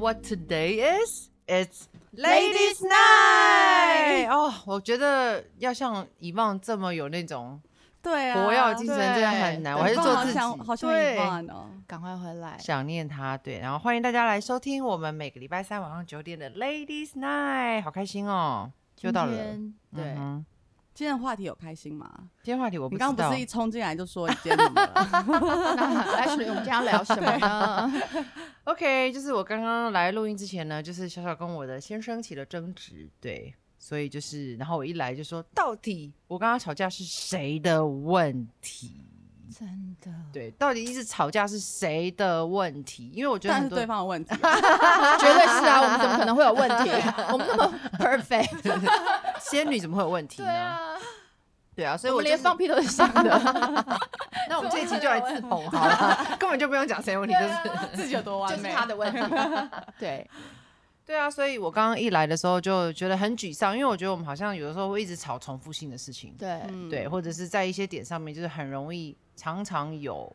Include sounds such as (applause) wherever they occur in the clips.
What today is? It's Ladies' Night 哦，我觉得要像以往这么有那种对啊，活跃精神真的很难，我还是做自己。好想好想对一万哦。赶快回来。想念他，对，然后欢迎大家来收听我们每个礼拜三晚上九点的 Ladies Night，好开心哦，又到了。对今天的话题有开心吗？今天话题我不知道，你刚刚不是一冲进来就说你今天怎么了？那来水，我们今天要聊什么呢？OK，就是我刚刚来录音之前呢，就是小小跟我的先生起了争执，对，所以就是，然后我一来就说，到底我刚刚吵架是谁的问题？真的，对，到底一直吵架是谁的问题？因为我觉得很多但是对方的问题啊，(laughs) 绝对是啊！我们怎么可能会有问题？我们那么 perfect。(laughs) 仙女怎么会有问题呢？对啊，所以我连放屁都是香的。(laughs) (laughs) 那我们这一期就来自捧好了，(laughs) 根本就不用讲谁有问题，就是自己有多完美？就是他的问题。对，对啊，所以我刚刚一来的时候就觉得很沮丧，因为我觉得我们好像有的时候会一直吵重复性的事情，对，嗯对，或者是在一些点上面就是很容易常常有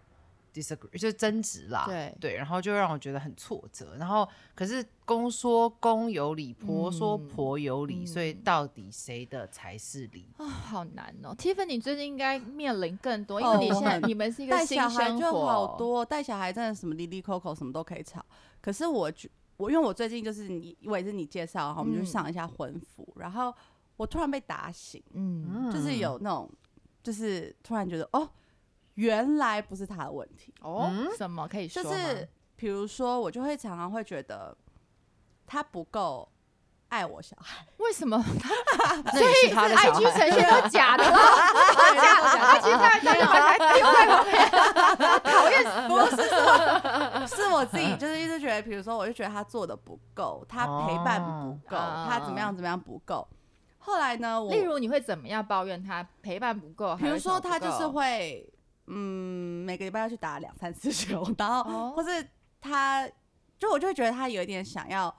disagree，就是争执啦，对然后就让我觉得很挫折。然后可是公说公有理，婆说嗯婆有理，所以嗯到底谁的才是理？啊，好难哦。Tiffany 最近应该面临更多，因哦为你现在你们是一个新带小孩生活，就好。多，带小孩真的什么哩哩扣扣什么都可以吵。可是我觉我因为我最近就是你，我也是你介绍，然后我们就嗯上一下婚服，然后我突然被打醒，嗯，就是有那种，就是突然觉得哦，原来不是他的问题，哦嗯，什么可以说吗？就是比如说我就会常常会觉得他不够爱我小孩，为什么 (laughs) 那也是他的小 IG 孩。呈现都假的吗？假的，他其实在在用台用在旁边，讨厌死不是是我是我自己，就是一直觉得，比如说我就觉得他做的不够，他陪伴不够，哦他怎么样怎么样不够。后来呢，我例如你会怎么样抱怨他陪伴不够？比如说他就是会，嗯，每个礼拜要去打两三次球，然后哦或是他，就我就会觉得他有一点想要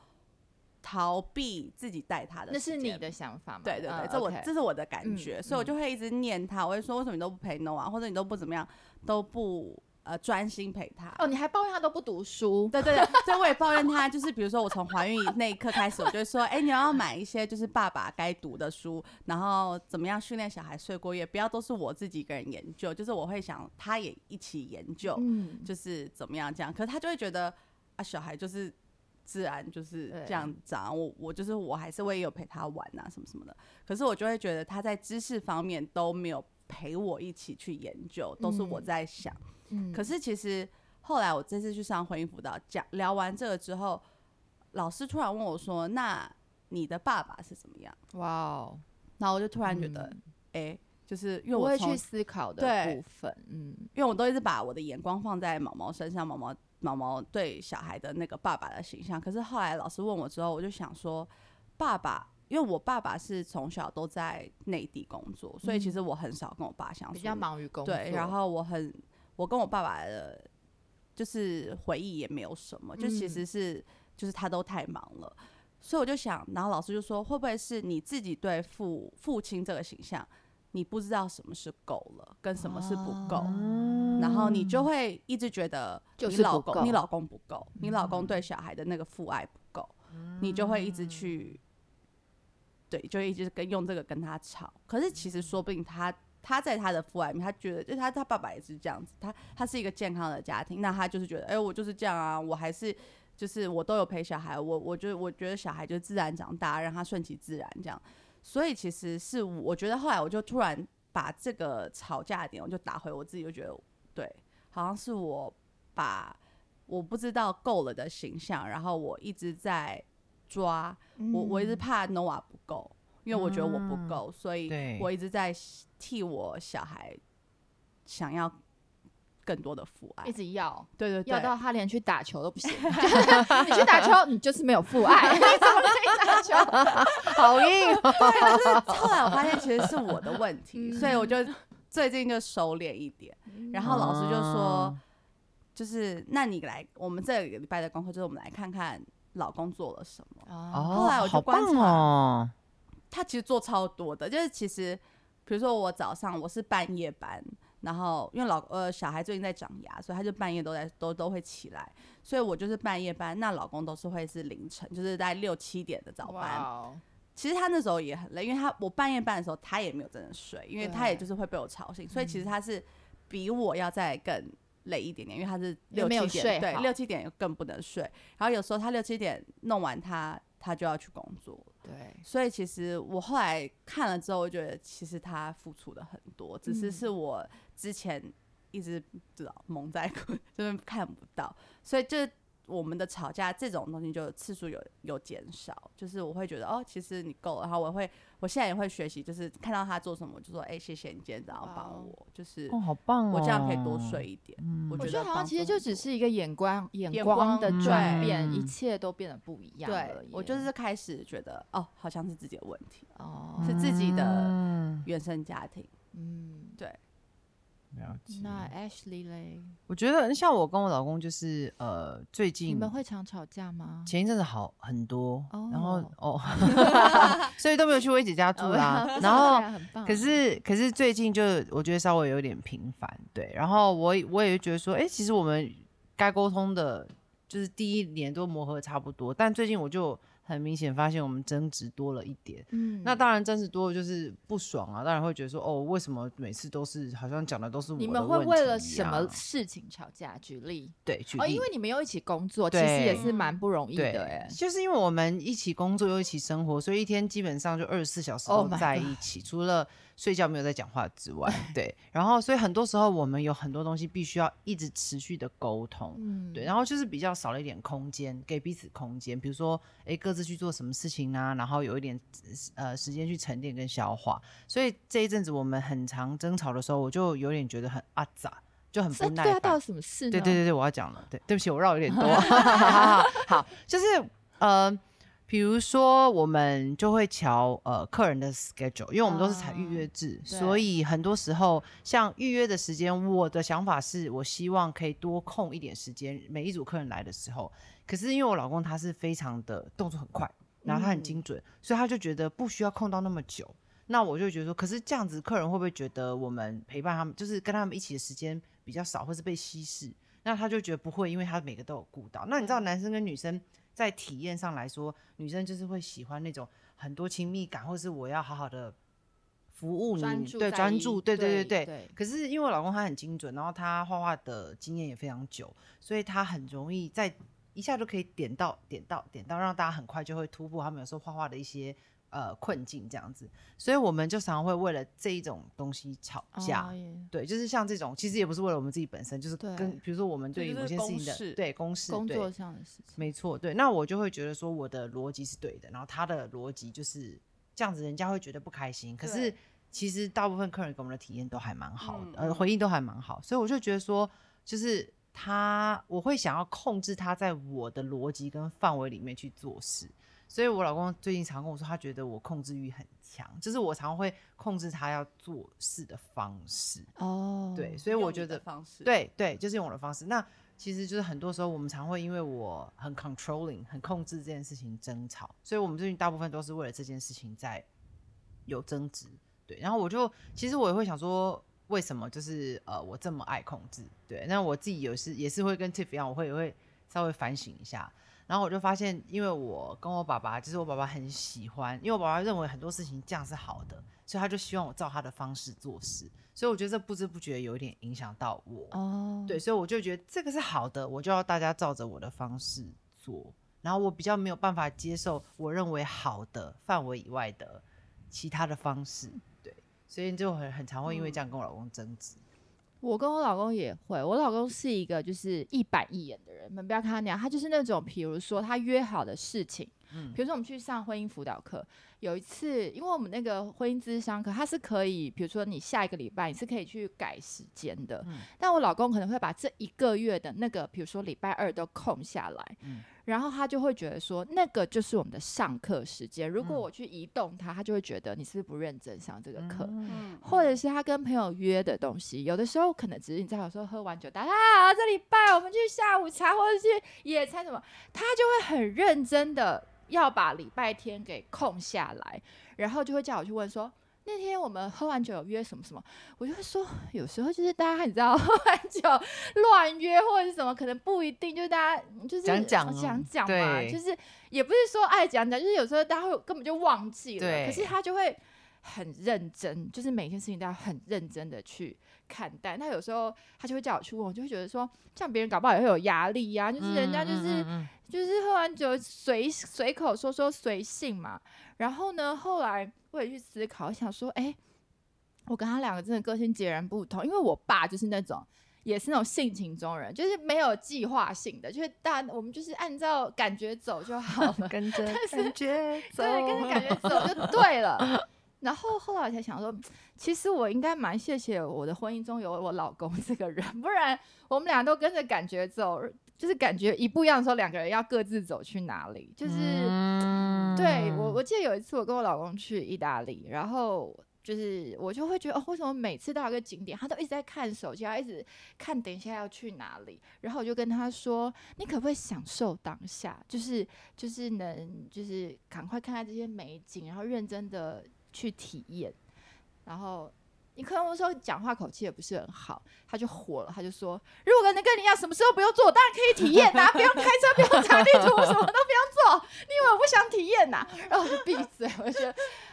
逃避自己带他的，那是你。的想法吗？对对对，嗯这我这是我的感觉，嗯所以我就会一直念他，我会说为什么你都不陪 Noah，或者你都不怎么样，都不呃专心陪他。哦，你还抱怨他都不读书，对对对，所以我也抱怨他，就是比如说我从怀孕那一刻开始，我就会说，哎、你要买一些就是爸爸该读的书，然后怎么样训练小孩睡过夜，不要都是我自己一个人研究，就是我会想他也一起研究，嗯，就是怎么样这样，可是他就会觉得啊，小孩就是自然就是这样长，我我就是我还是会有陪他玩啊什么什么的，可是我就会觉得他在知识方面都没有陪我一起去研究，都是我嗯在想。嗯可是其实后来我这次去上婚姻辅导，讲聊完这个之后，老师突然问我说：“那你的爸爸是怎么样？哇哦，？”然后我就突然觉得，哎、就是因为我会去思考的对部分，嗯，因为我都一直把我的眼光放在毛毛身上，毛毛毛毛对小孩的那个爸爸的形象。可是后来老师问我之后，我就想说，爸爸，因为我爸爸是从小都在内地工作，所以其实我很少跟我爸相处，比较忙于工作，对，然后我很，我跟我爸爸的，就是回忆也没有什么，就其嗯。实是、就是他都太忙了，所以我就想，然后老师就说，会不会是你自己对父父亲这个形象，你不知道什么是够了，跟什么是不够，然后你就会一直觉得就是你老公你老公不够，你老公对小孩的那个父爱不够，你就会一直去。对，就一直跟用这个跟他吵，可是其实说不定他他在他的父爱里面，他觉得就他他爸爸也是这样子，他他是一个健康的家庭，那他就是觉得，哎、我就是这样啊，我还是就是我都有陪小孩，我我就我觉得小孩就自然长大，让他顺其自然这样，所以其实是我觉得后来我就突然把这个吵架点我就打回我自己，就觉得对，好像是我把我不知道够了的形象，然后我一直在抓，我我一直怕 nova 不够，因为我觉得我不够，所以我一直在替我小孩想要更多的父爱一。直要。对对对，要到他连去打球都不行，(laughs) 你去打球，你就是没有父爱，你怎么可以打球？(laughs) 好硬哦，对，但是后来我发现其实是我的问题，嗯所以我就最近就收敛一点。然后老师就说哦，就是那你来，我们这个礼拜的功课就是我们来看看老公做了什么。哦，后来我就好棒观察哦，他其实做超多的，就是其实比如说我早上我是半夜班，然后因为老呃小孩最近在长牙，所以他就半夜都在都都会起来，所以我就是半夜班，那老公都是会是凌晨，就是在六七点的早班。哦，其实他那时候也很累，因为他我半夜班的时候他也没有真的睡，因为他也就是会被我吵醒，所以其实他是比我要再更累一点点，因为他是六七点，对，六七点更不能睡。然后有时候他六七点弄完他他就要去工作，对，所以其实我后来看了之后，我觉得其实他付出的很多，只是嗯。是我之前一直不知道蒙在鼓，(laughs) 就是看不到，所以这我们的吵架这种东西就次数有有减少，就是我会觉得哦，其实你够了，然后我会我现在也会学习，就是看到他做什么，我就说哎、谢谢你今天早上帮哦我，就是哦，好棒哦！我这样可以多睡一点。嗯我觉我觉得好像其实就只是一个眼光眼眼光的转变，一嗯切都变得不一样。对我就是开始觉得哦，好像是自己的问题，哦，是自己的嗯原生家庭。嗯，对，了解那 Ashley 嘞，我觉得像我跟我老公就是呃，最近你近们会常吵架吗？前一阵子好很多，然后哦哦，(laughs) (laughs) 所以都没有去薇姐家住啦。(laughs) 然对后啊很棒，可是可是最近就我觉得稍微有点频繁，对。然后我也我也觉得说，哎、其实我们该沟通的，就是第一年都磨合得差不多，但最近我就很明显发现我们争执多了一点。嗯那当然争执多了就是不爽啊，当然会觉得说，哦，为什么每次都是好像讲的都是我的你们会为了什么事情吵架？举例对，举哦，例因为你们又一起工作，其实也是蛮不容易的哎。就是因为我们一起工作又一起生活，所以一天基本上就二十四小时 Oh 都在一起除了睡觉没有在讲话之外，(laughs) 对。然后所以很多时候我们有很多东西必须要一直持续的沟通，嗯，对。然后就是比较少了一点空间给彼此空间，比如说哎各自去做什么事情啊、然后有一点呃时间去沉淀跟消化。所以这一阵子我们很常争吵的时候，我就有点觉得很阿杂，就很不耐烦对啊，。到底什么事？对对对对，我要讲了，对，对不起，我绕有点多。(laughs) 好，(laughs) 好，就是呃，比如说我们就会瞧呃客人的 schedule，因为我们都是采预约制，对所以很多时候像预约的时间，我的想法是我希望可以多空一点时间，每一组客人来的时候。可是因为我老公他是非常的动作很快，然后他很精准，所以他就觉得不需要空到那么久。那我就觉得说，可是这样子客人会不会觉得我们陪伴他们，就是跟他们一起的时间比较少，或是被稀释？那他就觉得不会，因为他每个都有顾到。那你知道，男生跟女生在体验上来说，女生就是会喜欢那种很多亲密感，或是我要好好的服务你，对，专注，对对对对对。对可是因为我老公他很精准，然后他画画的经验也非常久，所以他很容易在一下就可以点到点到点到，让大家很快就会突破他们有时候画画的一些呃困境这样子。所以我们就常常会为了这一种东西吵架。对，就是像这种，其实也不是为了我们自己本身，就是跟比如说我们对于某些事情的对公式对工作上的事情。没错，对，那我就会觉得说我的逻辑是对的，然后他的逻辑就是这样子，人家会觉得不开心。可是其实大部分客人给我们的体验都还蛮好的，呃，回应都还蛮好，所以我就觉得说，就是他，我会想要控制他在我的逻辑跟范围里面去做事。所以我老公最近常跟我说，他觉得我控制欲很强，就是我常会控制他要做事的方式。哦，对，所以我觉得方式，对对，就是用我的方式。那其实就是很多时候我们常会因为我很 controlling、很控制这件事情争吵，所以我们最近大部分都是为了这件事情在有争执。对，然后我就其实我也会想说，为什么就是呃我这么爱控制？对，那我自己有时也是会跟 Tiff 一样，我会也会稍微反省一下。然后我就发现，因为我跟我爸爸，就是我爸爸很喜欢，因为我爸爸认为很多事情这样是好的，所以他就希望我照他的方式做事。所以我觉得这不知不觉有一点影响到我。哦，对，所以我就觉得这个是好的，我就要大家照着我的方式做。然后我比较没有办法接受我认为好的范围以外的其他的方式，对，所以就很很常会因为这样跟我老公争执。我跟我老公也会，我老公是一个就是一板一眼的人，你们不要看他那样，他就是那种，比如说他约好的事情，嗯。比如说我们去上婚姻辅导课，有一次，因为我们那个婚姻咨商课，它是可以，比如说你下一个礼拜你是可以去改时间的，嗯但我老公可能会把这一个月的那个，比如说礼拜二都空下来，嗯然后他就会觉得说，那个就是我们的上课时间，如果嗯我去移动它，他就会觉得你是不是不认真上这个课。嗯，或者是他跟朋友约的东西，有的时候可能只是你知道，有时候喝完酒，大家啊，这礼拜我们去下午茶或者去野餐什么，他就会很认真的要把礼拜天给空下来，然后就会叫我去问说，那天我们喝完酒有约什么什么，我就会说，有时候就是大家你知道喝完酒乱约或者是什么，可能不一定，就是大家就是讲讲讲讲嘛，就是也不是说爱讲讲，就是有时候大家会根本就忘记了，可是他就会很认真，就是每件事情都要很认真的去看待。那有时候他就会叫我去问，我就会觉得说，像别人搞不好也会有压力呀、就是人家就是。嗯嗯嗯就是喝完酒随随口说说随性嘛。然后呢，后来我也去思考，想说，哎、我跟他两个真的个性截然不同，因为我爸就是那种。也是那种性情中人，就是没有计划性的，就是大我们就是按照感觉走就好了，嗯 (laughs) 跟着感觉走，对，跟着感觉走就 (laughs) 对了。然后后来我才想说，其实我应该蛮谢谢我的婚姻中有我老公这个人，(laughs) 不然我们俩都跟着感觉走，就是感觉一不一样的时候，两个人要各自走去哪里。就是、嗯对我，我记得有一次我跟我老公去意大利，然后。就是我就会觉得哦，为什么每次到一个景点，他都一直在看手机，他一直看等一下要去哪里。然后我就跟他说：“你可不可以享受当下？就是就是能就是赶快看看这些美景，然后认真的去体验。然后你可能有时候讲话口气也不是很好，他就火了，他就说：如果能跟你一样，什么时候不用做，我当然可以体验呐、不用开车，不用查地图，什么都不用做。你以为我不想体验呐、然后我就闭嘴，我就觉得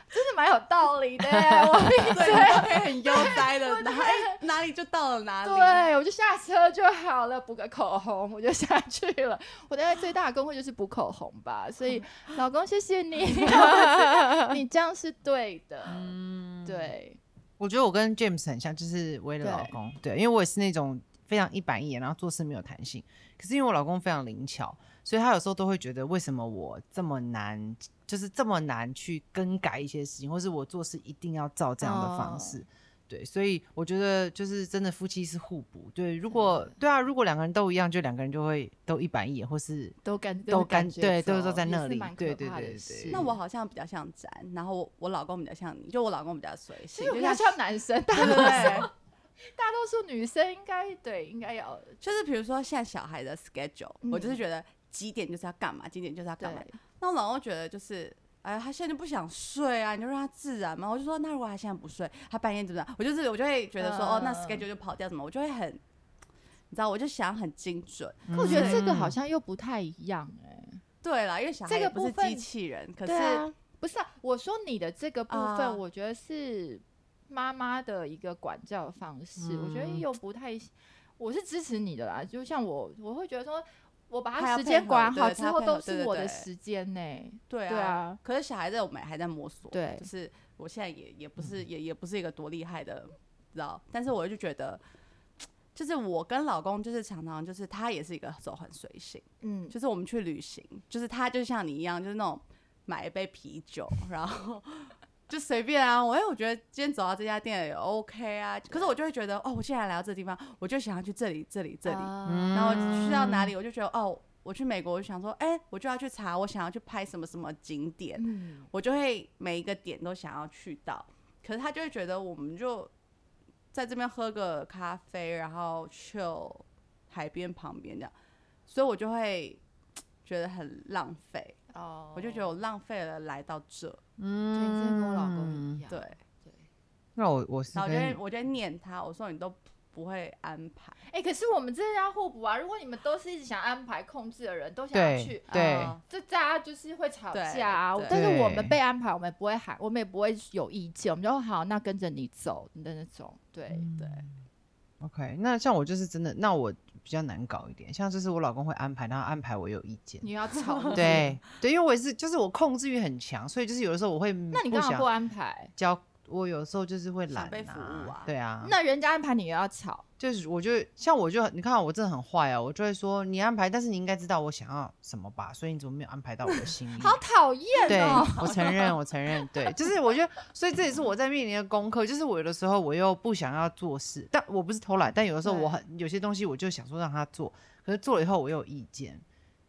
真的蛮有道理的，我闭，嘴。很悠哉的，哪哎哪里就到了哪里。对，我就下车就好了，补个口红，我就下去了。我大概最大的工会就是补口红吧，所以老公谢谢你，你这样子你这样是对的，嗯，对，我觉得我跟 James 很像，就是为了老公，对，因为我也是那种非常一板一眼，然后做事没有弹性。可是因为我老公非常灵巧，所以他有时候都会觉得为什么我这么难，就是这么难去更改一些事情，或是我做事一定要照这样的方式。哦对，所以我觉得就是真的夫妻是互补。对，如果对啊，如果两个人都一样，就两个人就会都一板一眼，或是都感都感觉对都走都在那里对对对那我好像比较像詹，然后我我老公比较像你，就我老公比较随性，比较像像男生，大多对对对数大多数女生应该对应该要 (laughs) 就是比如说现在小孩的 schedule，、嗯我就是觉得几点就是要干嘛，几点就是要干嘛。那我老公觉得就是，哎，他现在就不想睡啊，你就让他自然嘛。我就说，那如果他现在不睡，他半夜怎么样？我就是我就会觉得说，哦，那嗯 schedule 就跑掉什么，我就会很，你知道，我就想很精准。可我觉得这个嗯好像又不太一样哎、对啦，因为小孩这个也不是部分机器人，可对是、啊，不是啊，我说你的这个部分，啊我觉得是妈妈的一个管教方式，我觉得嗯又不太，我是支持你的啦。就像我，我会觉得说，我把他时间管好之后，都是我的时间呢、对啊，对啊，可是小孩子我们还在摸索，对。就是我现在也也不是也也不是一个多厉害的，知道？但是我就觉得，(tsk) 就是我跟老公就是常常就是他也是一个走很随性，嗯，就是我们去旅行，就是他就像你一样，就是那种买一杯啤酒，然后就随便啊，我哎我觉得今天走到这家店也 OK 啊，可是我就会觉得哦，我现在来到这个地方，我就想要去这里这里这里，啊然后去到哪里，我就觉得哦，我去美国，我就想说，哎、我就要去查，我想要去拍什么什么景点，嗯，我就会每一个点都想要去到。可是他就会觉得，我们就在这边喝个咖啡，然后 chill 海边旁边这样，所以我就会 (tsk) 觉得很浪费，哦我就觉得我浪费了来到这，对，真的跟我老公嗯一样，对，对。那我我是然后我就会跟我就会念他，我说你都不会安排，哎、可是我们真的要互补啊！如果你们都是一直想安排控制的人，都想要去，对啊这大家就是会吵架啊。但是我们被安排，我们也不会喊，我们也不会有意见，我们就好，那跟着你走的那种。对，对，OK。那像我就是真的，那我比较难搞一点。像就是我老公会安排，然后安排我有意见。你要吵，对对，因为我也是，就是我控制欲很强，所以就是有的时候我会那你干嘛不安排？交，我有时候就是会懒、想被服务啊对啊，那人家安排你也要吵，就是我就像我就你看我真的很坏啊，我就会说你安排，但是你应该知道我想要什么吧，所以你怎么没有安排到我的心里？好讨厌对哦。，我承认，我承认，对，就是我觉得，所以这也是我在面临的功课，就是我有的时候我又不想要做事，但我不是偷懒，但有的时候我很有些东西我就想说让他做，可是做了以后我又有意见，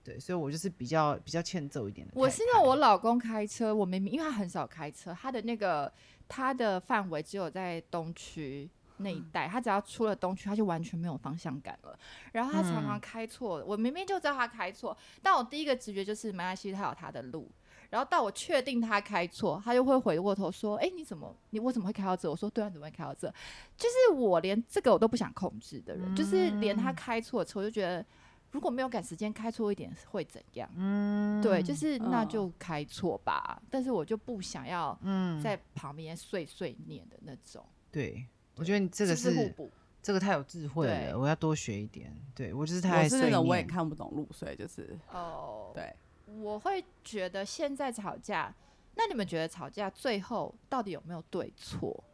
对，所以我就是比较比较欠揍一点的。我是那我老公开车，我明明因为他很少开车，他的那个他的范围只有在东区那一带，他只要出了东区，他就完全没有方向感了。然后他常常嗯开错，我明明就知道他开错，但我第一个直觉就是没关系，他有他的路。然后到我确定他开错，他又会回过头说：“哎、你怎么你为什么会开到这？”我说：“对啊，你怎么会开到这？”就是我连这个我都不想控制的人，就是连他开错车，我就觉得如果没有赶时间开错一点会怎样？嗯，对，就是那嗯就开错吧。但是我就不想要嗯，在旁边碎碎念的那种。对，我觉得你这个是？这个太有智慧了，我要多学一点。对我就是太我爱碎是那种我也。看不懂路，所以就是哦，对。我会觉得现在吵架，那你们觉得吵架最后到底有没有对错？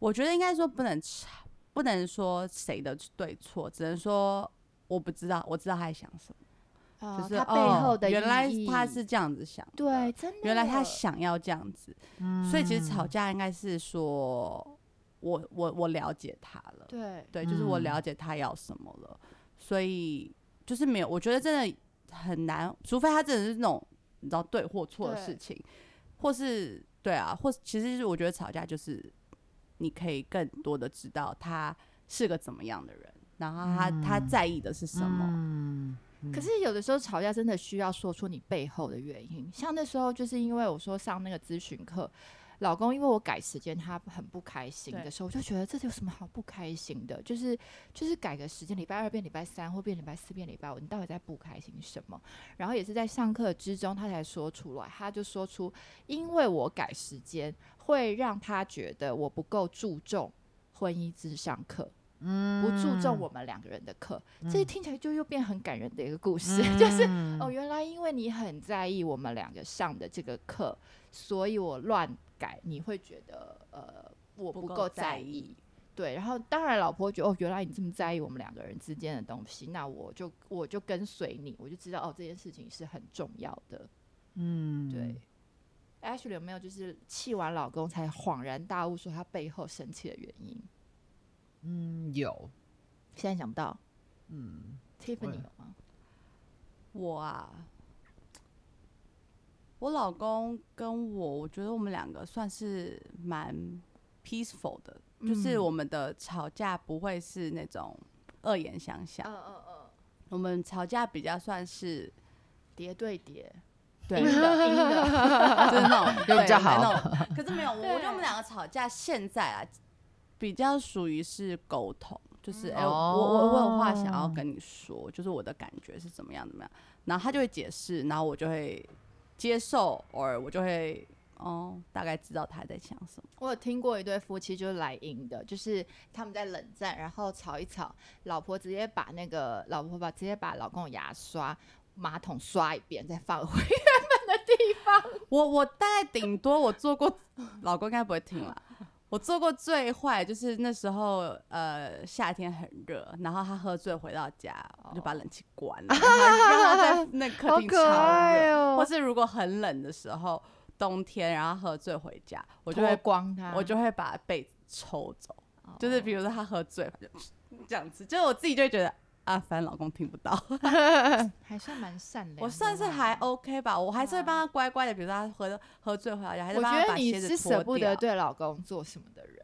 我觉得应该说不能吵，不能说谁的对错，只能说我不知道，我知道他在想什么，啊就是他背后的、哦、原来他是这样子想，对，真的，原来他想要这样子，所以其实吵嗯。架应该是说我我我了解他了，对对，就是我嗯。了解他要什么了，所以就是没有，我觉得真的很难，除非他真的是那种你知道对或错的事情，或是对啊，或其实是我觉得吵架就是你可以更多的知道他是个怎么样的人，然后他、他嗯在意的是什么，嗯，可是有的时候吵架真的需要说出你背后的原因，像那时候就是因为我说上那个咨询课，老公因为我改时间，他很不开心的时候，我就觉得这有什么好不开心的？就是就是改个时间，礼拜二变礼拜三，或变礼拜四变礼拜五，你到底在不开心什么？然后也是在上课之中，他才说出来，他就说出，因为我改时间会让他觉得我不够注重婚姻之上课。嗯不注重我们两个人的课，这听起来就又变很感人的一个故事，(laughs) 就是嗯哦，原来因为你很在意我们两个上的这个课，所以我乱改，你会觉得呃我不够在意。对，然后当然老婆觉得哦，原来你这么在意我们两个人之间的东西，那我就我就跟随你，我就知道哦这件事情是很重要的。嗯，对。Ashley 有没有就是气完老公才恍然大悟，说他背后生气的原因？嗯，有，现在想不到。嗯，，Tiffany 有吗？我啊，我老公跟我，我觉得我们两个算是蛮 peaceful 的，就是嗯我们的吵架不会是那种恶言相向，嗯嗯嗯，我们吵架比较算是叠对叠，对，阴就是的阴的，(laughs) 那种 (laughs) 比较好。那种。可是没有，我觉得我们两个吵架现在啊，比较属于是沟通，就是哎、嗯我我我有话想要哦跟你说，就是我的感觉是怎么样怎么样，然后他就会解释，然后我就会接受，偶尔我就会哦，大概知道他在想什么。我有听过一对夫妻就是来阴的，就是他们在冷战，然后吵一吵，老婆直接把那个老婆把直接把老公的牙刷马桶刷一遍，再放回原本的地方 (laughs) 我我大概顶多我做过，老公应该不会听啦。我做过最坏就是那时候呃夏天很热，然后他喝醉回到家，我就把冷气关了，让他让他在那客厅超热。哦或是如果很冷的时候，冬天然后喝醉回家，我就会我就会把被子抽走，哦就是比如说他喝醉就 (laughs) 这样子，就是我自己就会觉得啊，反正老公听不到，(laughs) (laughs) 还算蛮善良的。我算是还 OK 吧，我还是会帮他乖乖的，比如说他喝喝醉回来，还是我帮他把觉得你鞋子是舍不得掉。对老公做什么的人。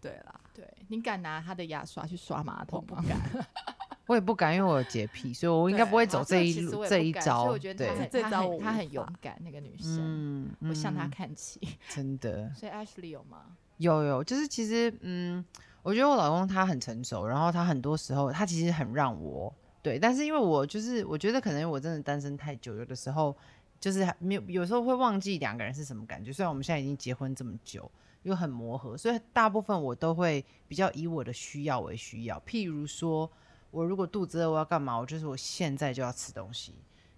对啦，对你敢拿他的牙刷去刷马桶吗？不敢。(laughs) 我也不敢，因为我有洁癖，所以我应该不会走这一路这一招所以招。我觉得他对很，他这招我很勇敢，那个女生，嗯，我向他嗯看齐。真的所以 Ashley 有吗？有有，就是其实嗯，我觉得我老公他很成熟，然后他很多时候他其实很让我对，但是因为我就是我觉得可能我真的单身太久，有的时候就是还没有，有时候会忘记两个人是什么感觉。虽然我们现在已经结婚这么久，又很磨合，所以大部分我都会比较以我的需要为需要。譬如说，我如果肚子饿，我要干嘛？我就是我现在就要吃东西。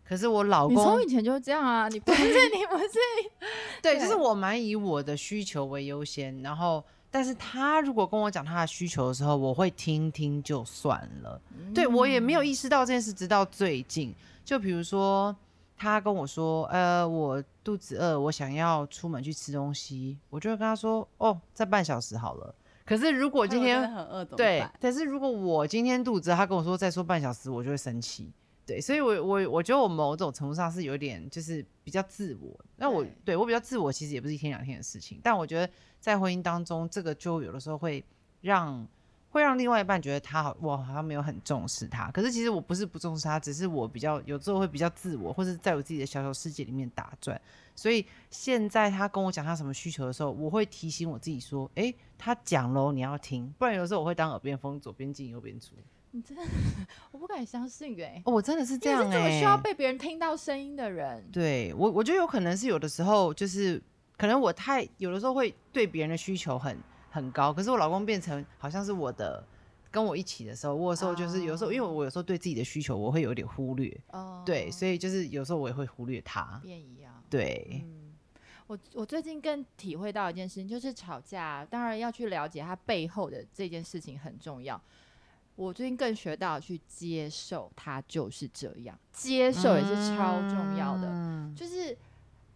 可是我老你公从以前就是这样啊，你不是你不是对，就是我蛮以我的需求为优先，然后，但是他如果跟我讲他的需求的时候，我会听听就算了。对我也没有意识到这件事，直到最近。就比如说，他跟我说，呃，我肚子饿，我想要出门去吃东西，我就会跟他说，哦，再半小时好了。可是如果今天很饿对办？，但是如果我今天肚子饿，他跟我说再说半小时，我就会生气。对，所以我我我觉得我某种程度上是有点就是比较自我。那我对对我比较自我，其实也不是一天两天的事情。但我觉得在婚姻当中，这个就有的时候会让会让另外一半觉得他好，我好像没有很重视他。可是其实我不是不重视他，只是我比较有时候会比较自我，或者在我自己的小小世界里面打转。所以现在他跟我讲他什么需求的时候，我会提醒我自己说：“诶，他讲喽，你要听。”不然有时候我会当耳边风，左边进右边出。你真的，我不敢相信哎、哦，我真的是这样你是这么哎、需要被别人听到声音的人。对我，我觉得有可能是有的时候就是可能我太有的时候会对别人的需求很很高，可是我老公变成好像是我的跟我一起的时候，我有时候就是有时候因为我有时候对自己的需求我会有点忽略，哦，对，所以就是有时候我也会忽略他，变一样。对，嗯，我我最近更体会到一件事情，就是吵架，当然要去了解他背后的这件事情很重要。我最近更学到去接受它就是这样，接受也是超重要的。嗯就是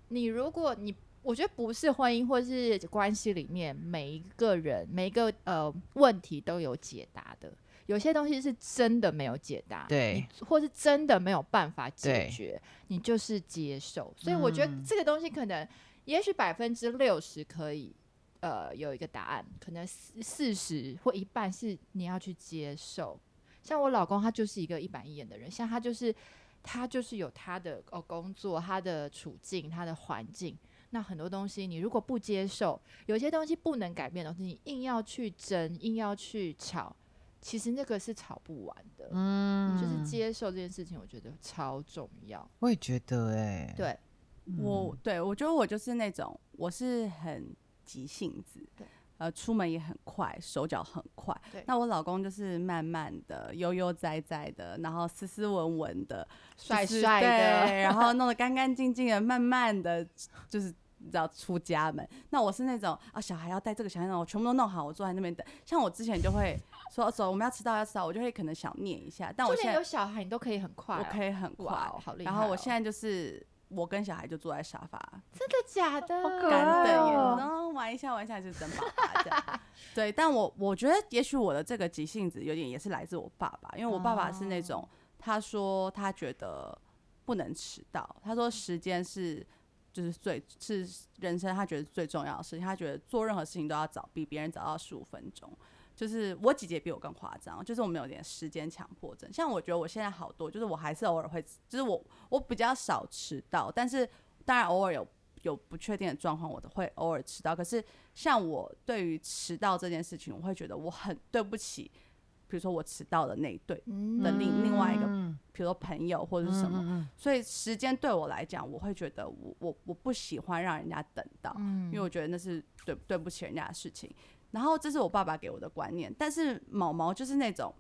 你如果你，我觉得不是婚姻或是关系里面每一个人每一个呃问题都有解答的，有些东西是真的没有解答，对，或是真的没有办法解决，你就是接受。所以我觉得嗯这个东西可能，也许百分之六十可以。呃，有一个答案，可能四四十或一半是你要去接受。像我老公，他就是一个一板一眼的人，像他就是他就是有他的哦工作、他的处境、他的环境。那很多东西你如果不接受，有些东西不能改变的东西，你硬要去争、硬要去吵，其实那个是吵不完的。嗯就是接受这件事情，我觉得超重要。我也觉得哎、对，我对我觉得我就是那种我是很急性子对，呃，出门也很快，手脚很快对。那我老公就是慢慢的、悠悠哉哉的，然后斯斯文文的、帅帅的对然后弄得干干净净的，慢慢的就是。你知道出家门，那我是那种啊，小孩要带这个小孩那，我全部都弄好，我坐在那边等。像我之前就会 (laughs) 说走，我们要迟到要迟到，我就会可能想念一下。但我现在有小孩，你都可以很快、我可以很快哇，好厉害然哦后我现在就是我跟小孩就坐在沙发，真的假的？好可爱哦然后玩一下玩一下就是等爸爸这样。对，但我我觉得也许我的这个急性子有点也是来自我爸爸，因为我爸爸是那种、他说他觉得不能迟到，他说时间是。就是最是人生，他觉得最重要的事情。他觉得做任何事情都要早，比别人早到十五分钟。就是我姐姐比我更夸张，就是我们有点时间强迫症。像我觉得我现在好多，就是我还是偶尔会，就是我我比较少迟到，但是当然偶尔有有不确定的状况，我都会偶尔迟到。可是像我对于迟到这件事情，我会觉得我很对不起，比如说我迟到的那一对，嗯的另另外一个嗯比如说朋友或者是什么。嗯所以时间对我来讲，我会觉得我我我不喜欢让人家等到，嗯因为我觉得那是对对不起人家的事情。然后这是我爸爸给我的观念，但是毛毛就是那种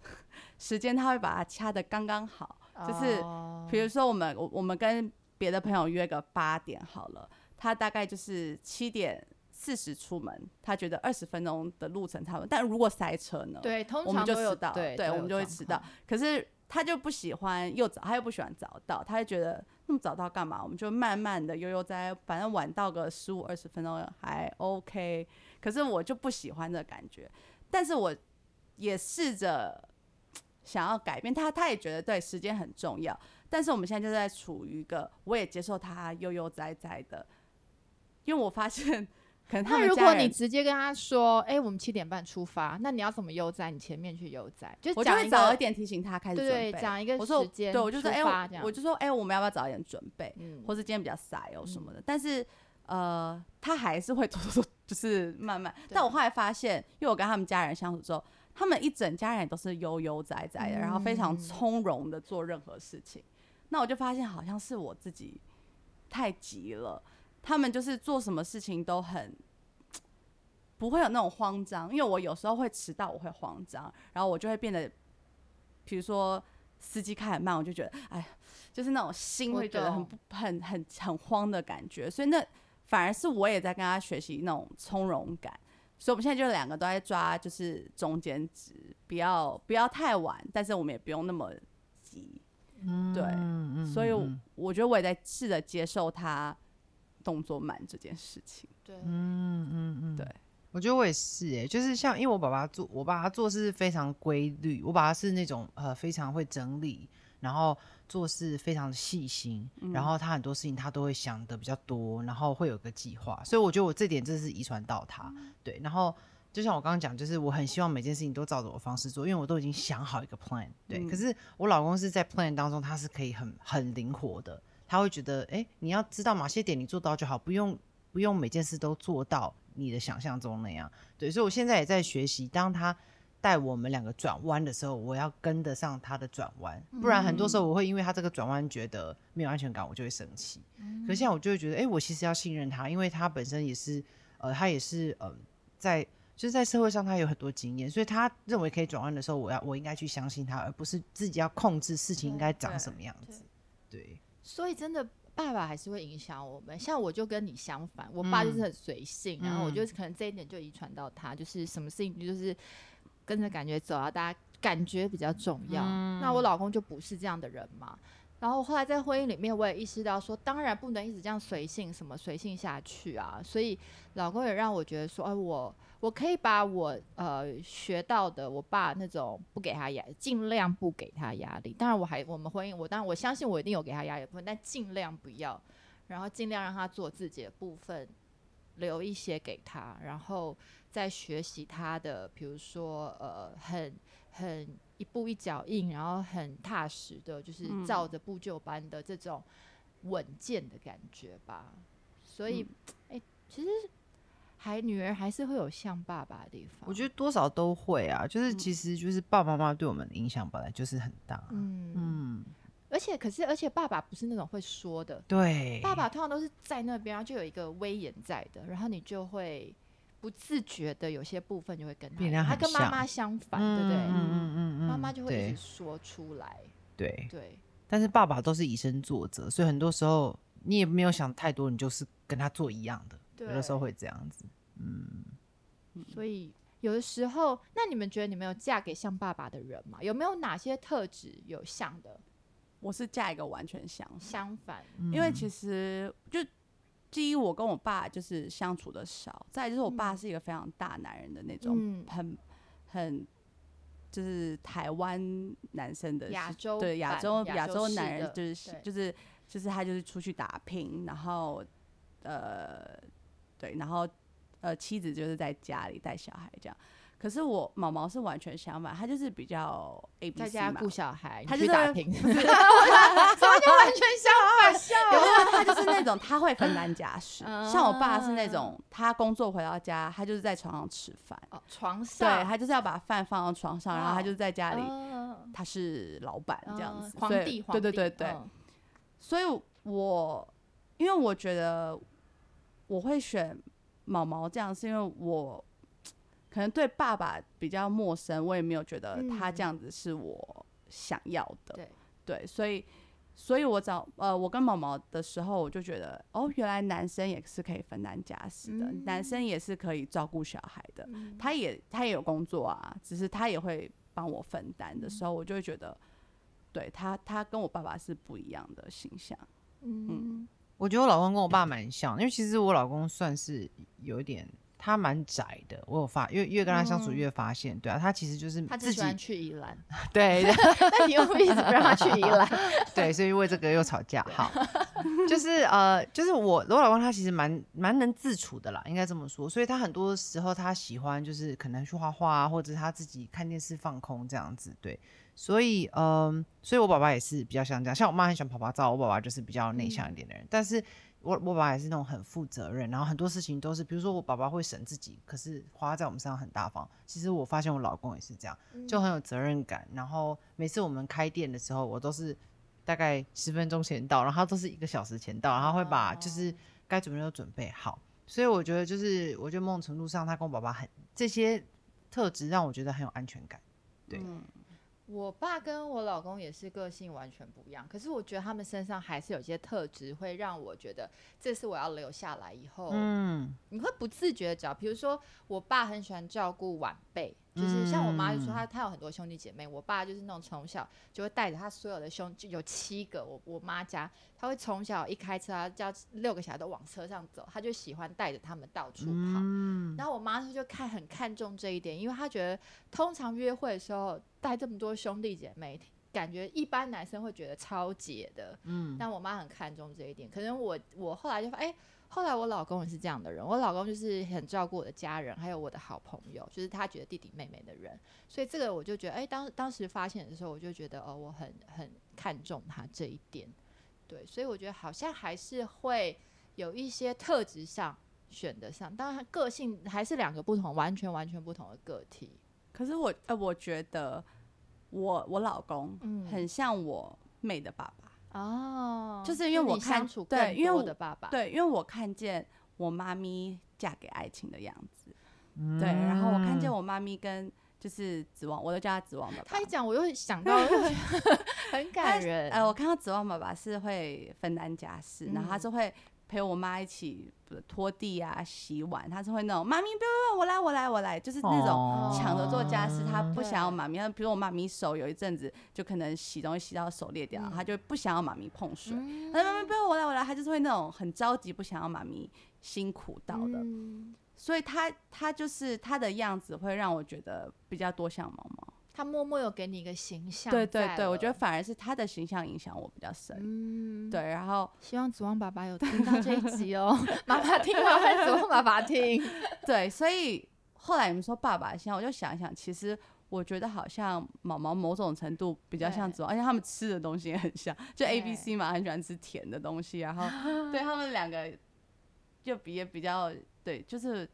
(laughs) 时间他会把它掐的刚刚好，就是哦比如说我们我我们跟别的朋友约个八点好了，他大概就是七点四十出门，他觉得二十分钟的路程差不多，但如果塞车呢？对，通我们就常都有迟到，对，我们就会状迟到。可是他就不喜欢又早，他又不喜欢早到，他就觉得那么早到干嘛？我们就慢慢的悠悠哉，反正晚到个十五二十分钟还 OK。可是我就不喜欢这感觉，但是我也试着想要改变他，他也觉得对时间很重要。但是我们现在就在处于一个，我也接受他悠悠哉哉的，因为我发现可能他那如果你直接跟他说，哎、我们七点半出发，那你要怎么悠哉？你前面去悠哉，就我就讲一个会早一，点提醒他开始准备。讲一个时间对，我就说哎、出发这样我我就说哎、我们要不要早一点准备，嗯或是今天比较塞哦什么的。但是呃，他还是会就是慢慢。但我后来发现，因为我跟他们家人相处之后，他们一整家人都是悠悠哉哉的，然后非常嗯从容的做任何事情。那我就发现好像是我自己太急了，他们就是做什么事情都很。不会有那种慌张，因为我有时候会迟到，我会慌张，然后我就会变得，比如说司机开很慢，我就觉得，哎呀，就是那种心会觉得很不很很很慌的感觉，所以那反而是我也在跟他学习那种从容感，所以我们现在就两个都在抓就是中间值，不要不要太晚，但是我们也不用那么急，嗯对所以我觉得我也在试着接受他动作慢这件事情，对，嗯嗯嗯，对。我觉得我也是诶，就是像因为我爸爸做，我爸爸做事非常规律，我爸爸是那种呃非常会整理，然后做事非常的细心，然后他很多事情他都会想的比较多，然后会有个计划，所以我觉得我这点真的是遗传到他，对，然后就像我刚刚讲，就是我很希望每件事情都照着我方式做，因为我都已经想好一个 plan。对，嗯可是我老公是在 plan 当中，他是可以很很灵活的，他会觉得，哎、你要知道哪些点你做到就好，不用不用每件事都做到你的想象中那样。对，所以我现在也在学习，当他带我们两个转弯的时候，我要跟得上他的转弯，不然很多时候我会因为他这个转弯觉得没有安全感，我就会生气。可是现在我就会觉得，哎、我其实要信任他，因为他本身也是，呃，他也是，呃，在就是在社会上他有很多经验，所以他认为可以转弯的时候，我要我应该去相信他，而不是自己要控制事情应该长什么样子。对，所以真的。爸爸还是会影响我们，像我就跟你相反，我爸就是很随性，然后我就可能这一点就遗传到他，就是什么事情就是跟着感觉走啊，大家感觉比较重要。那我老公就不是这样的人嘛。然后后来在婚姻里面，我也意识到说，当然不能一直这样随性，什么随性下去啊。所以老公也让我觉得说，哎，我我可以把我呃学到的，我爸那种不给他压，尽量不给他压力。当然我还我们婚姻，我当然我相信我一定有给他压力的部分，但尽量不要，然后尽量让他做自己的部分，留一些给他，然后再学习他的，比如说呃很很一步一脚印，然后很踏实的，就是嗯照着步就班的这种稳健的感觉吧。所以，哎、其实还女儿还是会有像爸爸的地方。我觉得多少都会啊，就是其实就是爸爸妈妈对我们的影响本来就是很大。嗯，嗯，而且可是而且爸爸不是那种会说的，对，爸爸通常都是在那边，然后就有一个威严在的，然后你就会不自觉的有些部分就会跟他他跟妈妈相反，对不对？嗯嗯嗯嗯，妈妈就会一直说出来，对，对，但是爸爸都是以身作则，所以很多时候你也没有想太多，你就是跟他做一样的，对有的时候会这样子。嗯所以有的时候，那你们觉得你们有嫁给像爸爸的人吗？有没有哪些特质有像的？我是嫁一个完全相，相反，因为其实就第一，我跟我爸就是相处的少，再就是我爸是一个非常大男人的那种，嗯很很就是台湾男生的亚洲对亚洲亚亚洲男人就是就是就是他就是出去打拼，然后呃对，然后呃妻子就是在家里带小孩这样。可是我毛毛是完全相反，他就是比较 A B 在 C 嘛家顾小孩，他就是打拼，(laughs) 什么就完全相反？笑有没有？他就是那种他会分担家事，嗯像我爸是那种他工作回到家，他就是在床上吃饭，床上对上，他就是要把饭放到床上，然后他就在家里，嗯他是老板这样子，嗯皇所以帝，皇对对帝对对，嗯所以我因为我觉得我会选毛毛这样，是因为我可能对爸爸比较陌生，我也没有觉得他嗯。这样子是我想要的，对。对，所以，所以我找呃，我跟毛毛的时候，我就觉得，哦，原来男生也是可以分担家事的，男生也是可以照顾小孩的，嗯。他也他也有工作啊，只是他也会帮我分担的时候，我就会觉得，对他，他跟我爸爸是不一样的形象，嗯，我觉得我老公跟我爸蛮像，因为其实我老公算是有一点，他蛮宅的。我有发，越越跟他相处越发现，对啊，他其实就是自己他只喜欢去宜兰，(laughs) 对 (laughs) 那你又一直不让他去宜兰，(laughs) 对，所以为这个又吵架。好，就是呃，就是我我老公他其实蛮蛮能自处的啦，应该这么说。所以他很多时候他喜欢就是可能去画画啊，或者他自己看电视放空这样子。对，所以嗯、所以我爸爸也是比较像这样。像我妈很喜欢拍拍照，我爸爸就是比较内向一点的人。但是我我爸爸也是那种很负责任，然后很多事情都是，比如说我爸爸会省自己，可是花在我们身上很大方。其实我发现我老公也是这样，就很有责任感。然后每次我们开店的时候，我都是大概十分钟前到，然后他都是一个小时前到，然后会把就是该准备都准备好。所以我觉得就是，我觉得某种程度上，他跟我爸爸很这些特质让我觉得很有安全感。对嗯我爸跟我老公也是个性完全不一样，可是我觉得他们身上还是有一些特质，会让我觉得这是我要留下来以后，嗯，你会不自觉的找，比如说我爸很喜欢照顾晚辈，就是像我妈就说嗯她她有很多兄弟姐妹，我爸就是那种从小就会带着他所有的兄，就有七个，我我妈家他会从小一开车，他叫六个小孩都往车上走，他就喜欢带着他们到处跑。嗯，然后我妈就看很看重这一点，因为她觉得通常约会的时候带这么多兄弟姐妹，感觉一般男生会觉得超姐的，嗯，但我妈很看重这一点。可能我我后来就发，哎、后来我老公也是这样的人，我老公就是很照顾我的家人，还有我的好朋友，就是他觉得弟弟妹妹的人。所以这个我就觉得，哎、当当时发现的时候，我就觉得哦，我很很看重他这一点。对，所以我觉得好像还是会有一些特质上选得上，当然个性还是两个不同，完全完全不同的个体。可是我呃，我觉得我我老公嗯。很像我妹的爸爸，哦，就是因为我看对因为我的爸爸，对，因为我看见我妈咪嫁给爱情的样子，嗯。对，然后我看见我妈咪跟就是子望，我都叫他指望爸爸。他一讲，我又想到很 (laughs) 很感人。呃，我看到子望爸爸是会分担家事，然后他嗯。是会陪我妈一起呃拖地啊、洗碗，她是会那种妈咪不要不要，我来我来我来，就是那种哦抢着做家事，她不想要妈咪。比如我妈咪手有一阵子就可能洗东西洗到手裂掉，嗯他就不想要妈咪碰水。嗯他说妈咪不要我来我来，她就是会那种很着急，不想要妈咪辛苦到的。嗯所以她她就是她的样子会让我觉得比较多像毛毛。他默默有给你一个形象，对对对，我觉得，反而是他的形象影响我比较深。嗯，对，，然后希望子旺爸爸有听到这一集哦，(laughs) 妈妈听完会子旺爸爸听，(laughs) 对，所以后来你们说爸爸像，我就想一想，其实我觉得好像毛毛某种程度比较像对子王，而且他们吃的东西也很像，就 A B 对 C 嘛，很喜欢吃甜的东西，然后 (laughs) 对他们两个就比也比较对，就是。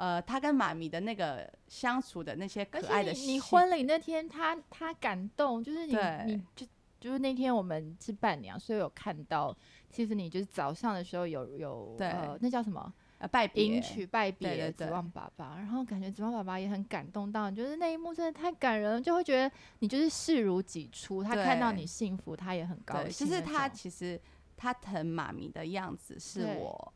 呃，他跟妈咪的那个相处的那些可而爱的你你婚礼那天他他感动，就是你你就就是那天我们是伴娘，所以有看到，其实你就是早上的时候有有对。呃那叫什么呃拜别迎娶拜别子对。望爸爸，然后感觉子望爸爸也很感动到，就是那一幕真的太感人了，就会觉得你就是视如己出，他看到你幸福，他也很高兴，就。是他其实他疼妈咪的样子，是我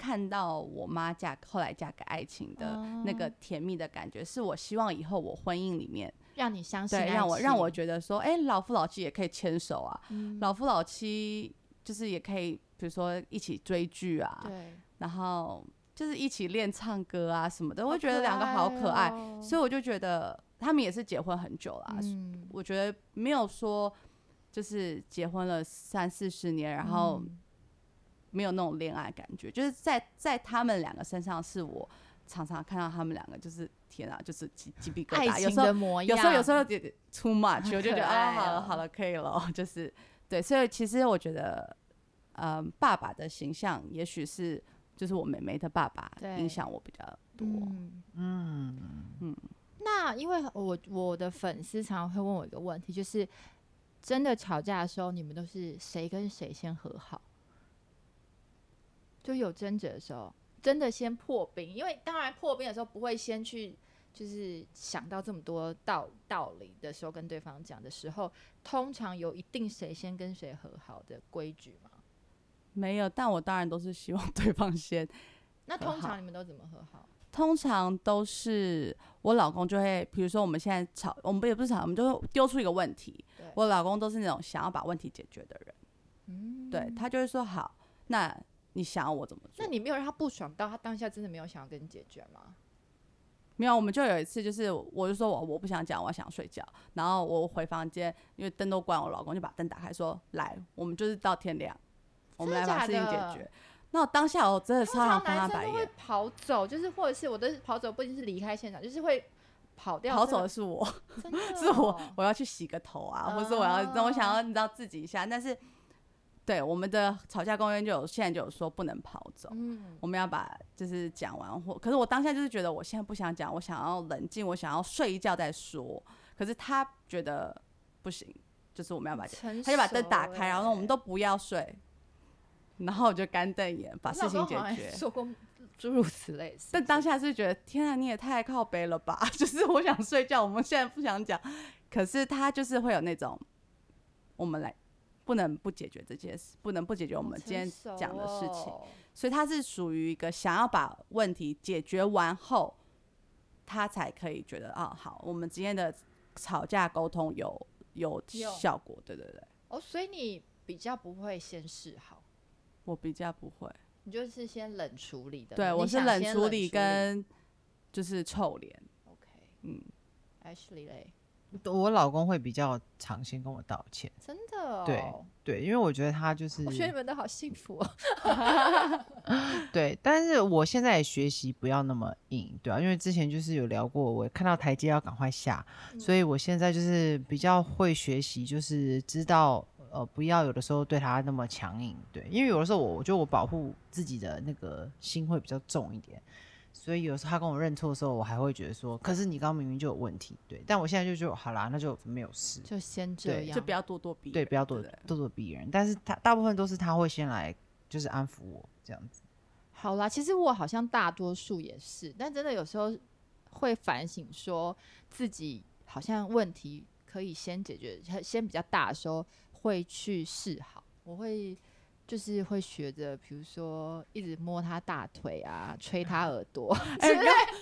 看到我妈嫁后来嫁给爱情的那个哦甜蜜的感觉，是我希望以后我婚姻里面，让你相信对，让我让我觉得说，哎、老夫老妻也可以牵手啊，嗯老夫老妻就是也可以，比如说一起追剧啊，对，然后就是一起练唱歌啊什么的，我觉得两个好可爱，哦。所以我就觉得他们也是结婚很久了啊、嗯，我觉得没有说就是结婚了三四十年，然后嗯没有那种恋爱感觉，就是在在他们两个身上，是我常常看到他们两个就是天啊，就是鸡鸡皮疙瘩，有时候有时候有时候有点 too much，我就觉得啊，好了哦。好了，可以了，(laughs) 就是对，所以其实我觉得，嗯，爸爸的形象也许是就是我妹妹的爸爸对。影响我比较多，嗯。嗯，那因为我我的粉丝常常会问我一个问题，就是真的吵架的时候，你们都是谁跟谁先和好？就有争执的时候，真的先破冰，因为当然破冰的时候不会先去就是想到这么多道道理的时候跟对方讲的时候，通常有一定谁先跟谁和好的规矩吗？没有，但我当然都是希望 (laughs) 对方先。(laughs) 那通常你们都怎么和好？通常都是我老公就会，比如说我们现在吵，我们也不是吵，我们就会丢出一个问题。我老公都是那种想要把问题解决的人，嗯，对他就会说好，那你想要我怎么做？那你没有让他不爽到他当下真的没有想要跟你解决吗？没有，我们就有一次，就是我就说我我不想讲，我想睡觉，然后我回房间，因为灯都关，我老公就把灯打开说来，我们就是到天亮，我们来把事情解决。那我当下我真的超想翻他白眼，跑走，就是或者是我的跑走不一定是离开现场，就是会跑掉。跑走的是我，(laughs) 是我哦我要去洗个头啊，或是我要，那我想要哦你知道自己一下，但是对我们的吵架公约就有现在就有说不能跑走，嗯，我们要把就是讲完或，可是我当下就是觉得我现在不想讲，我想要冷静，我想要睡一觉再说，可是他觉得不行，就是我们要把成他就把灯打开，然后我们欸都不要睡，然后我就干瞪眼把事情解决。说过诸如此类但当下是觉得天啊，你也太靠背了吧！(laughs) 就是我想睡觉，我们现在不想讲，可是他就是会有那种，我们来不能不解决这件事，不能不解决我们今天讲的事情，哦。所以他是属于一个想要把问题解决完后，他才可以觉得啊，好，我们今天的吵架沟通有有有效果，对对对，哦，所以你比较不会先示好，我比较不会，你就是先冷处理的。对我是冷处理跟就是臭脸，OK，嗯，Ashley 嘞，我老公会比较常先跟我道歉，真的、哦，对对，因为我觉得他就是我觉得你们都好幸福哦。(laughs) (laughs) 对，但是我现在也学习不要那么硬，对啊，因为之前就是有聊过，我看到台阶要赶快下，所以我现在就是比较会学习，就是知道呃不要有的时候对他那么强硬，对，因为有的时候我我觉得我保护自己的那个心会比较重一点。所以有时候他跟我认错的时候，我还会觉得说，可是你刚刚明明就有问题，对。但我现在就觉得好啦，那就没有事，就先这样，就不要咄咄逼人，对，不要咄对咄咄逼人。但是他大部分都是他会先来，就是安抚我这样子。好啦，其实我好像大多数也是，但真的有时候会反省，说自己好像问题可以先解决，先比较大的时候会去示好，我会就是会学着，比如说一直摸他大腿啊，吹他耳朵。(laughs) 哎，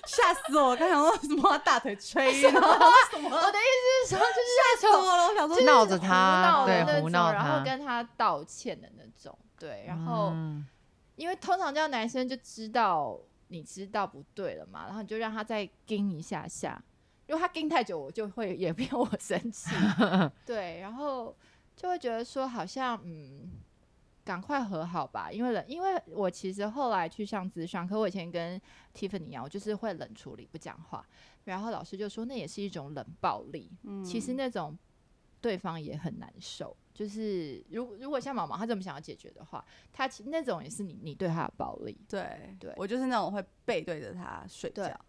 吓死我！我刚想说什么他大腿吹 (laughs) 我的意思是说，就是吓死我了！我想说闹着胡他对闹的那种，胡闹然后跟他道歉的那种，对，然后。嗯因为通常这样男生就知道你知道不对了嘛，然后你就让他再盯一下下。如果他盯太久，我就会也变我生气，(laughs) 对，然后就会觉得说好像嗯，赶快和好吧，因为冷，因为我其实后来去上咨商，可我以前跟 Tiffany 一样，我就是会冷处理不讲话，然后老师就说那也是一种冷暴力，嗯其实那种对方也很难受。就是如如果像毛毛他这么想要解决的话，他其那种也是你你对他的暴力，对对我就是那种会背对着他睡觉，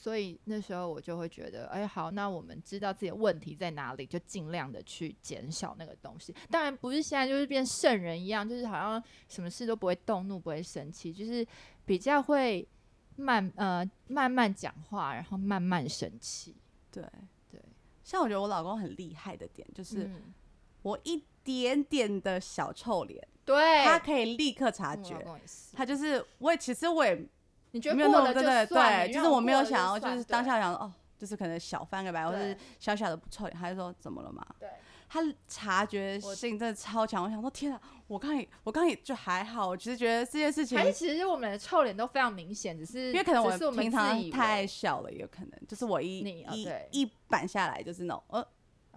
所以那时候我就会觉得，哎，好，那我们知道自己的问题在哪里，就尽量的去减少那个东西。当然不是现在就是变圣人一样，就是好像什么事都不会动怒，不会生气，就是比较会慢呃慢慢讲话，然后慢慢生气。对对，像我觉得我老公很厉害的点就是，嗯我一点点的小臭脸，对，他可以立刻察觉。他就是我也其实我也你觉得没有真的对，就是我没有想要，就是当下想哦，就是可能小翻个白，或者是小小的不臭脸，他就说怎么了嘛？对，他察觉性真的超强，我想说天啊，我刚也我刚也就还好，我其实觉得这件事情还，是其实我们的臭脸都非常明显，只是因为可能我们平常太小了，也有可能就是我一一一板下来就是那种呃，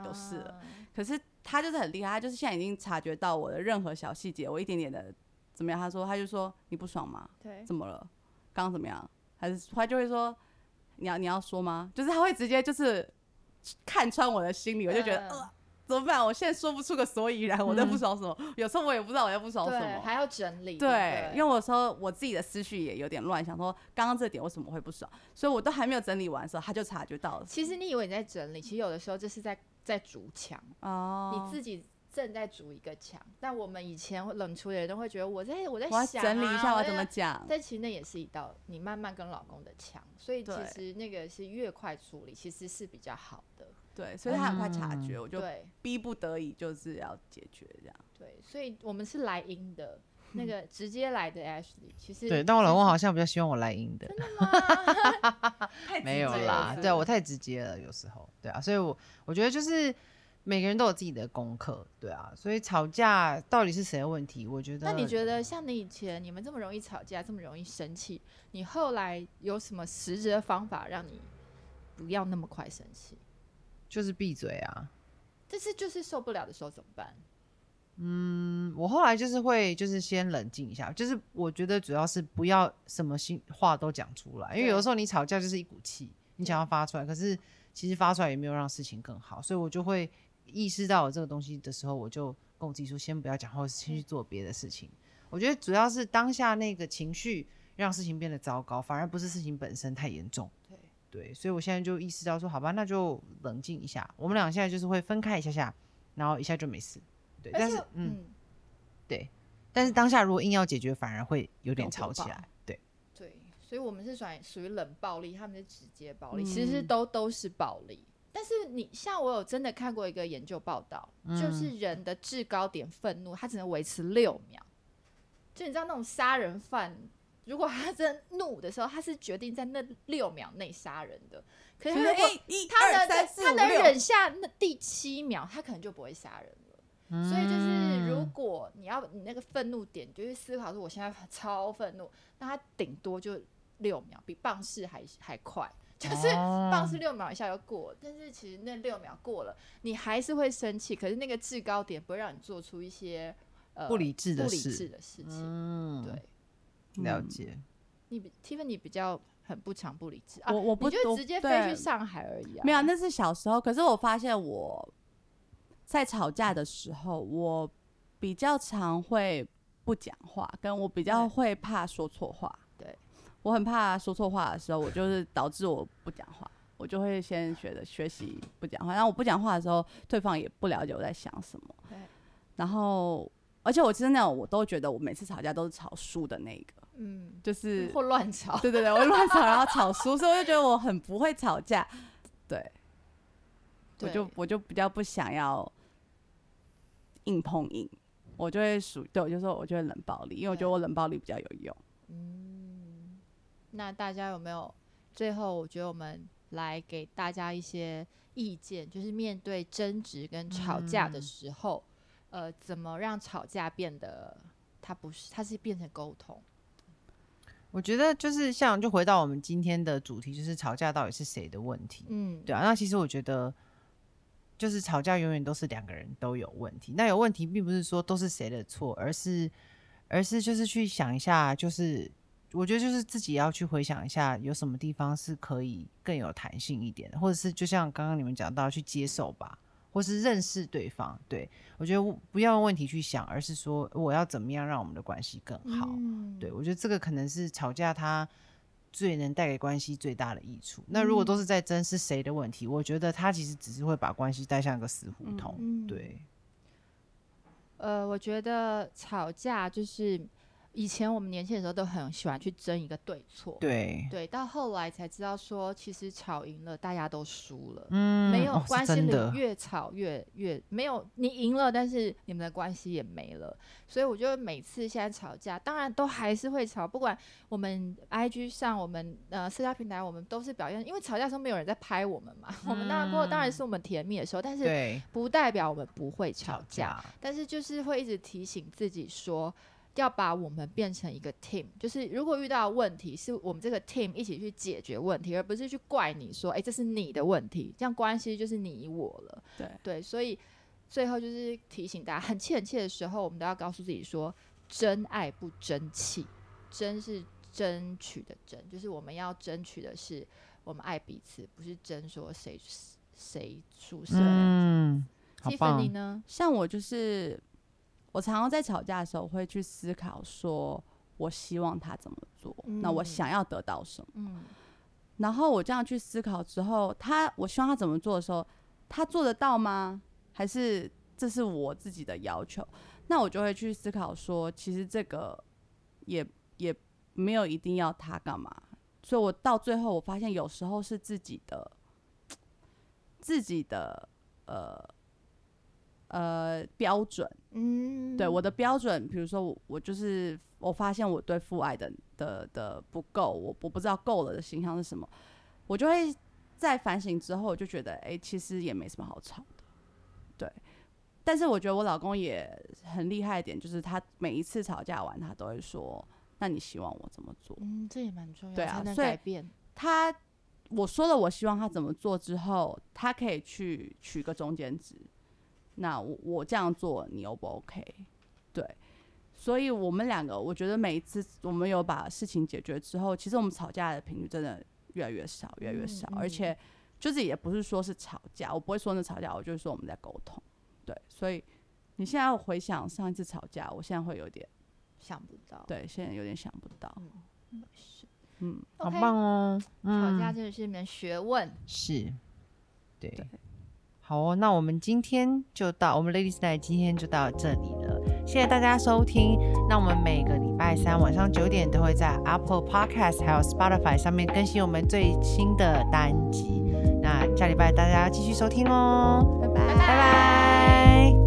有事了啊可是他就是很厉害，他就是现在已经察觉到我的任何小细节，我一点点的怎么样？他说他就说你不爽吗？对，怎么了？刚刚怎么样？还是他就会说你要你要说吗？就是他会直接就是看穿我的心理，我就觉得、嗯呃怎么办？我现在说不出个所以然，我在不爽什么？有时候我也不知道我在不爽什对，么。还要整理，对，不因为我说我自己的思绪也有点乱，想说刚刚这点为什么会不爽，所以我都还没有整理完的时候，他就察觉到了。其实你以为你在整理，其实有的时候这是在在筑墙，哦，你自己正在筑一个墙。但我们以前冷处理的人都会觉得我在我在我要想、啊、整理一下我怎么讲。但其实那也是一道你慢慢跟老公的墙，所以其对。实那个是越快处理，其实是比较好的。对，所以他很快察觉，我就逼不得已就是要解决这样。对，所以我们是来阴的，那个直接来的 Ashley，其实对，但我老公好像比较希望我来赢的，真的吗？(laughs) 没有啦，了对我太直接了，有时候，对啊，所以我我觉得就是每个人都有自己的功课，对啊，所以吵架到底是谁的问题？我觉得，那你觉得像你以前你们这么容易吵架，这么容易生气，你后来有什么实质的方法让你不要那么快生气？就是闭嘴啊？但是就是受不了的时候怎么办？嗯，我后来就是会就是先冷静一下，就是我觉得主要是不要什么心话都讲出来，因为有的时候你吵架就是一股气，你想要发出来，可是其实发出来也没有让事情更好，所以我就会意识到我这个东西的时候，我就跟我自己说，先不要讲话，先去做别的事情。我觉得主要是当下那个情绪让事情变得糟糕，反而不是事情本身太严重。对对，所以我现在就意识到说，好吧，那就冷静一下。我们俩现在就是会分开一下下，然后一下就没事。对，但是嗯，嗯，对，但是当下如果硬要解决，反而会有点吵起来。对，对，所以我们是属于属于冷暴力，他们是直接暴力，其实都都是暴力。但是你像我有真的看过一个研究报道，就是人的制高点愤怒，它只能维持六秒。就你知道那种杀人犯，如果他真的怒的时候，他是决定在那六秒内杀人的。可是他如果他、能他能，忍下那第七秒，他可能就不会杀人了。所以就是，如嗯果你要你那个愤怒点，就是思考说，我现在超愤怒，那他顶多就六秒，比棒式还还快。就是哦棒是六秒一下就过，但是其实那六秒过了，你还是会生气，可是那个制高点不会让你做出一些呃不理智的不理事智的事情。嗯，对，了解。你比 Tiffany 比较很不常不理智啊，我我不你就我直接飞对去上海而已啊。没有，那是小时候。可是我发现我在吵架的时候，我比较常会不讲话，跟我比较对会怕说错话。对，我很怕说错话的时候，我就是导致我不讲话，我就会先学着学习不讲话。然后我不讲话的时候，对方也不了解我在想什么。对然后，而且我其实那种我都觉得我每次吵架都是吵输的那个，嗯，就是或乱吵。对对对，我会乱吵，(laughs) 然后吵输，所以我就觉得我很不会吵架。对，我就我就比较不想要硬碰硬，我就会属对我就说我就会冷暴力，因为我觉得我冷暴力比较有用。嗯，那大家有没有？最后，我觉得我们来给大家一些意见，就是面对争执跟吵架的嗯时候，呃，怎么让吵架变得它不是，它是变成沟通。我觉得就是像，就回到我们今天的主题，就是吵架到底是谁的问题？嗯，对啊，那其实我觉得，就是吵架永远都是两个人都有问题。那有问题并不是说都是谁的错，而是而是就是去想一下，就是我觉得就是自己要去回想一下，有什么地方是可以更有弹性一点的，或者是就像刚刚你们讲到去接受吧，或是认识对方。对我觉得不要用问题去想，而是说我要怎么样让我们的关系更好。嗯对，我觉得这个可能是吵架它最能带给关系最大的益处。那如果都是在争是谁的问题，我觉得他其实只是会把关系带向一个死胡同。嗯对，呃，我觉得吵架就是以前我们年轻的时候都很喜欢去争一个对错，对，对，到后来才知道说，其实吵赢了，大家都输了。嗯，没有哦、关系的，越吵越越没有你赢了，但是你们的关系也没了。所以我觉得每次现在吵架，当然都还是会吵，不管我们 IG 上我们呃社交平台，我们都是表现，因为吵架的时候没有人在拍我们嘛，我们当然不过当然是我们甜蜜的时候，但是，不代表我们不会吵吵，架，但是就是会一直提醒自己说。要把我们变成一个 team，就是如果遇到问题，是我们这个 team 一起去解决问题，而不是去怪你说，哎、这是你的问题，这样关系就是你我了。对，对，所以最后就是提醒大家，很气很气的时候，我们都要告诉自己说，真爱不争气，争是争取的争，就是我们要争取的是我们爱彼此，不是争说谁谁输谁。嗯，好棒妮，呢？像我就是我常常在吵架的时候会去思考，说我希望他怎么做，那我嗯想要得到什么。嗯然后我这样去思考之后，他我希望他怎么做的时候，他做得到吗？还是这是我自己的要求？那我就会去思考说，其实这个也也没有一定要他干嘛。所以我到最后我发现，有时候是自己的自己的呃呃标准。嗯，对我的标准，比如说我我就是我发现我对父爱的的的不够，我我不知道够了的形象是什么，我就会在反省之后，我就觉得哎、诶其实也没什么好吵的，对。但是我觉得我老公也很厉害一点，就是他每一次吵架完，他都会说：“那你希望我怎么做嗯，这也蛮重要，对啊所以改变。？”他我说了我希望他怎么做之后，他可以去取个中间值。那我我这样做，你 O 不 OK？对，所以我们两个，我觉得每一次我们有把事情解决之后，其实我们吵架的频率真的越来越少，越来越少，嗯而且就是也不是说是吵架，我不会说那吵架，我就是说我们在沟通。对，所以你现在回想上一次吵架，我现在会有点想不到，对，现在有点想不到。是嗯，好棒哦，吵嗯，架真的是一门学问。是，对对，好哦，那我们今天就到我们 Ladies Night 今天就到这里了，谢谢大家收听。那我们每个礼拜三晚上九点都会在 Apple Podcast 还有 Spotify 上面更新我们最新的单集。那下礼拜大家继续收听哦，拜拜拜拜。